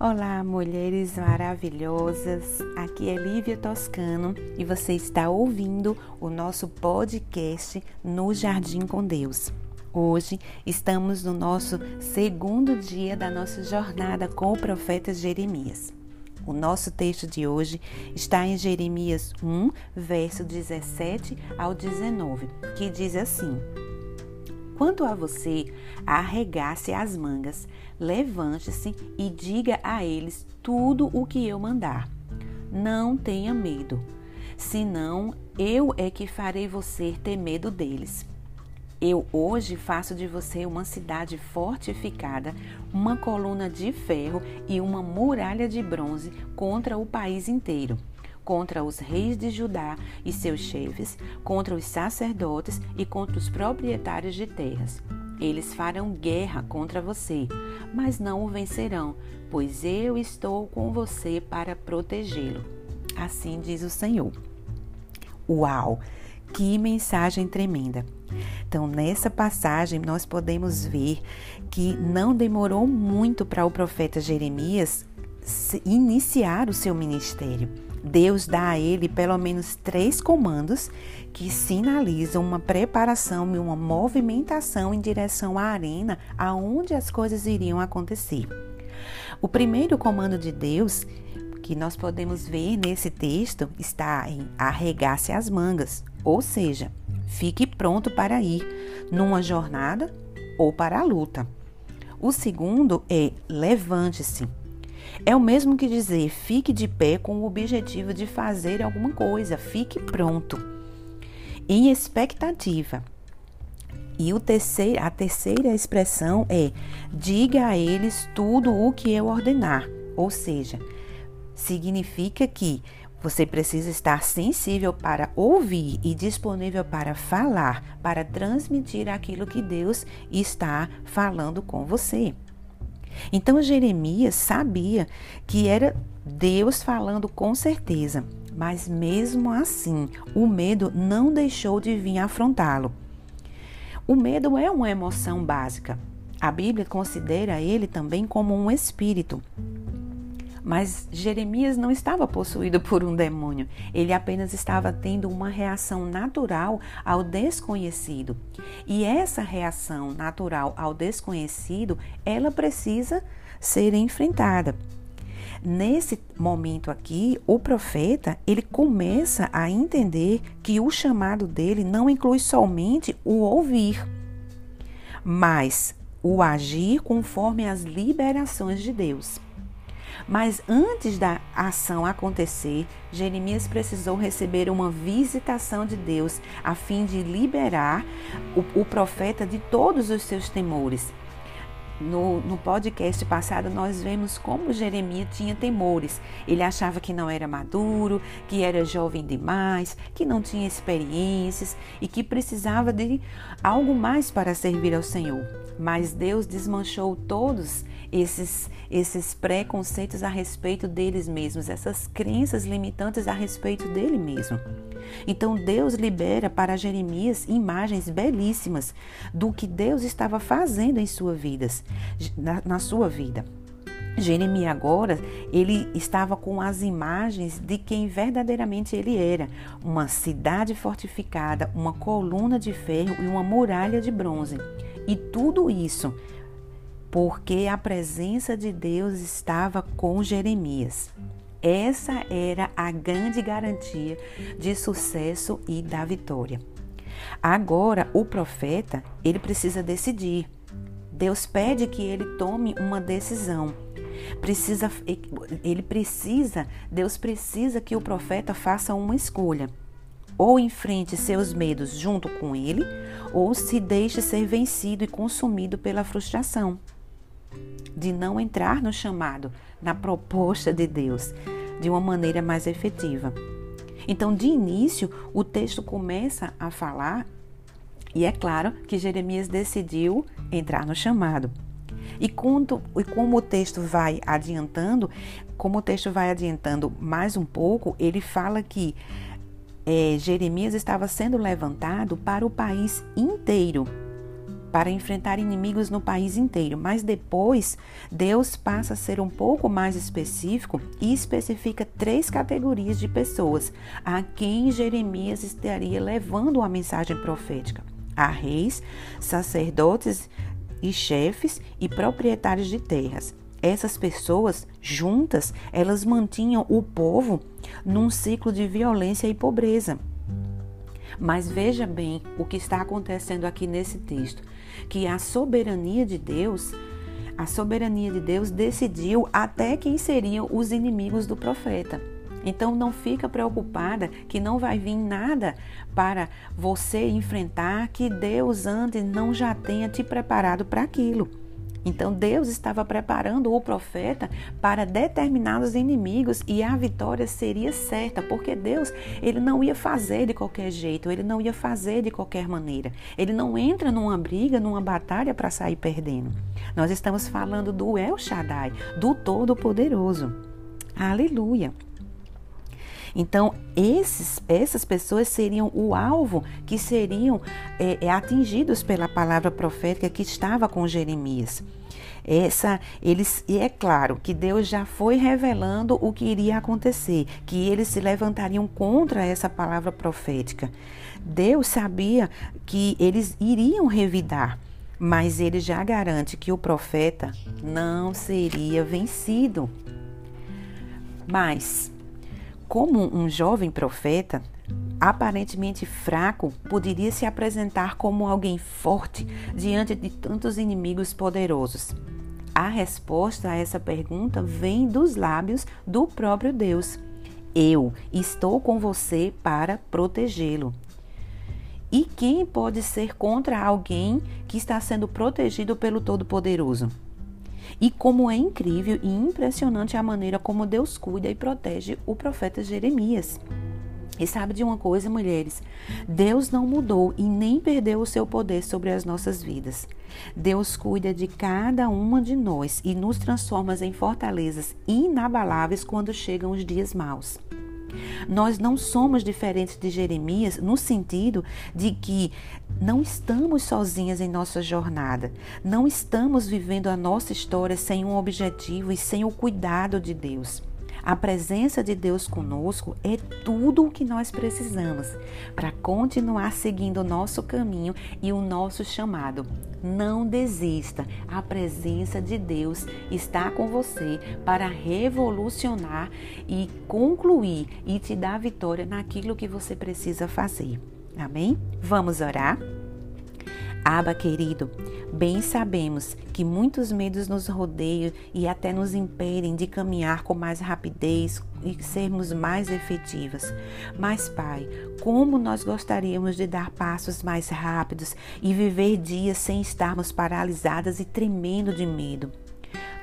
Olá, mulheres maravilhosas. Aqui é Lívia Toscano e você está ouvindo o nosso podcast No Jardim com Deus. Hoje estamos no nosso segundo dia da nossa jornada com o profeta Jeremias. O nosso texto de hoje está em Jeremias 1, verso 17 ao 19, que diz assim: Quanto a você, arregace as mangas, levante-se e diga a eles tudo o que eu mandar. Não tenha medo, senão eu é que farei você ter medo deles. Eu hoje faço de você uma cidade fortificada, uma coluna de ferro e uma muralha de bronze contra o país inteiro contra os reis de Judá e seus chefes, contra os sacerdotes e contra os proprietários de terras. Eles farão guerra contra você, mas não o vencerão, pois eu estou com você para protegê-lo. Assim diz o Senhor. Uau! Que mensagem tremenda! Então, nessa passagem, nós podemos ver que não demorou muito para o profeta Jeremias iniciar o seu ministério. Deus dá a ele pelo menos três comandos que sinalizam uma preparação e uma movimentação em direção à arena aonde as coisas iriam acontecer. O primeiro comando de Deus que nós podemos ver nesse texto está em arregace as mangas, ou seja, fique pronto para ir numa jornada ou para a luta. O segundo é levante-se. É o mesmo que dizer fique de pé com o objetivo de fazer alguma coisa, fique pronto, em expectativa. E o terceiro, a terceira expressão é diga a eles tudo o que eu ordenar, ou seja, significa que você precisa estar sensível para ouvir e disponível para falar, para transmitir aquilo que Deus está falando com você. Então Jeremias sabia que era Deus falando com certeza, mas mesmo assim, o medo não deixou de vir afrontá-lo. O medo é uma emoção básica. A Bíblia considera ele também como um espírito. Mas Jeremias não estava possuído por um demônio, ele apenas estava tendo uma reação natural ao desconhecido. E essa reação natural ao desconhecido, ela precisa ser enfrentada. Nesse momento aqui, o profeta, ele começa a entender que o chamado dele não inclui somente o ouvir, mas o agir conforme as liberações de Deus. Mas antes da ação acontecer, Jeremias precisou receber uma visitação de Deus a fim de liberar o, o profeta de todos os seus temores. No, no, podcast passado, nós vemos como Jeremias tinha temores. Ele achava que não era maduro, que era jovem demais, que não tinha experiências e que precisava de algo mais para servir ao Senhor. Mas Deus desmanchou todos esses, esses preconceitos a respeito deles mesmos, essas crenças limitantes a respeito dele mesmo. Então Deus libera para Jeremias imagens belíssimas do que Deus estava fazendo em sua vida, na, na sua vida. Jeremias agora, ele estava com as imagens de quem verdadeiramente ele era, uma cidade fortificada, uma coluna de ferro e uma muralha de bronze. E tudo isso porque a presença de Deus estava com Jeremias. Essa era a grande garantia de sucesso e da vitória. Agora, o profeta, ele precisa decidir. Deus pede que ele tome uma decisão. Precisa ele precisa, Deus precisa que o profeta faça uma escolha. Ou enfrente seus medos junto com ele, ou se deixe ser vencido e consumido pela frustração de não entrar no chamado, na proposta de Deus, de uma maneira mais efetiva. Então, de início, o texto começa a falar, e é claro que Jeremias decidiu entrar no chamado. E, quando, e como o texto vai adiantando, como o texto vai adiantando mais um pouco, ele fala que é, Jeremias estava sendo levantado para o país inteiro para enfrentar inimigos no país inteiro, mas depois Deus passa a ser um pouco mais específico e especifica três categorias de pessoas a quem Jeremias estaria levando a mensagem profética: a reis, sacerdotes e chefes e proprietários de terras. Essas pessoas juntas, elas mantinham o povo num ciclo de violência e pobreza. Mas veja bem o que está acontecendo aqui nesse texto, que a soberania de Deus, a soberania de Deus decidiu até quem seriam os inimigos do profeta. Então não fica preocupada que não vai vir nada para você enfrentar que Deus antes não já tenha te preparado para aquilo. Então Deus estava preparando o profeta para determinados inimigos e a vitória seria certa, porque Deus, ele não ia fazer de qualquer jeito, ele não ia fazer de qualquer maneira. Ele não entra numa briga, numa batalha para sair perdendo. Nós estamos falando do El Shaddai, do Todo-Poderoso. Aleluia. Então, esses, essas pessoas seriam o alvo que seriam é, é, atingidos pela palavra profética que estava com Jeremias. Essa, eles, e é claro que Deus já foi revelando o que iria acontecer, que eles se levantariam contra essa palavra profética. Deus sabia que eles iriam revidar, mas ele já garante que o profeta não seria vencido. Mas como um jovem profeta, aparentemente fraco, poderia se apresentar como alguém forte diante de tantos inimigos poderosos? A resposta a essa pergunta vem dos lábios do próprio Deus. Eu estou com você para protegê-lo. E quem pode ser contra alguém que está sendo protegido pelo Todo-Poderoso? E como é incrível e impressionante a maneira como Deus cuida e protege o profeta Jeremias. E sabe de uma coisa, mulheres? Deus não mudou e nem perdeu o seu poder sobre as nossas vidas. Deus cuida de cada uma de nós e nos transforma em fortalezas inabaláveis quando chegam os dias maus. Nós não somos diferentes de Jeremias no sentido de que não estamos sozinhas em nossa jornada, não estamos vivendo a nossa história sem um objetivo e sem o cuidado de Deus. A presença de Deus conosco é tudo o que nós precisamos para continuar seguindo o nosso caminho e o nosso chamado. Não desista, a presença de Deus está com você para revolucionar e concluir e te dar vitória naquilo que você precisa fazer. Amém? Vamos orar? Aba, querido, bem sabemos que muitos medos nos rodeiam e até nos impedem de caminhar com mais rapidez e sermos mais efetivas. Mas, Pai, como nós gostaríamos de dar passos mais rápidos e viver dias sem estarmos paralisadas e tremendo de medo.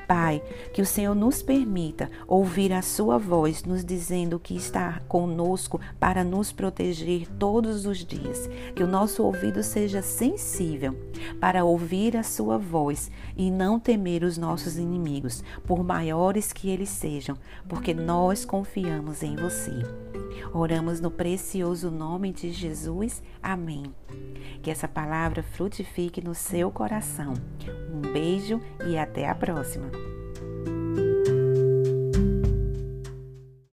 Pai, que o Senhor nos permita ouvir a Sua voz nos dizendo que está conosco para nos proteger todos os dias. Que o nosso ouvido seja sensível para ouvir a Sua voz e não temer os nossos inimigos, por maiores que eles sejam, porque nós confiamos em Você. Oramos no precioso nome de Jesus. Amém. Que essa palavra frutifique no seu coração. Um beijo e até a próxima.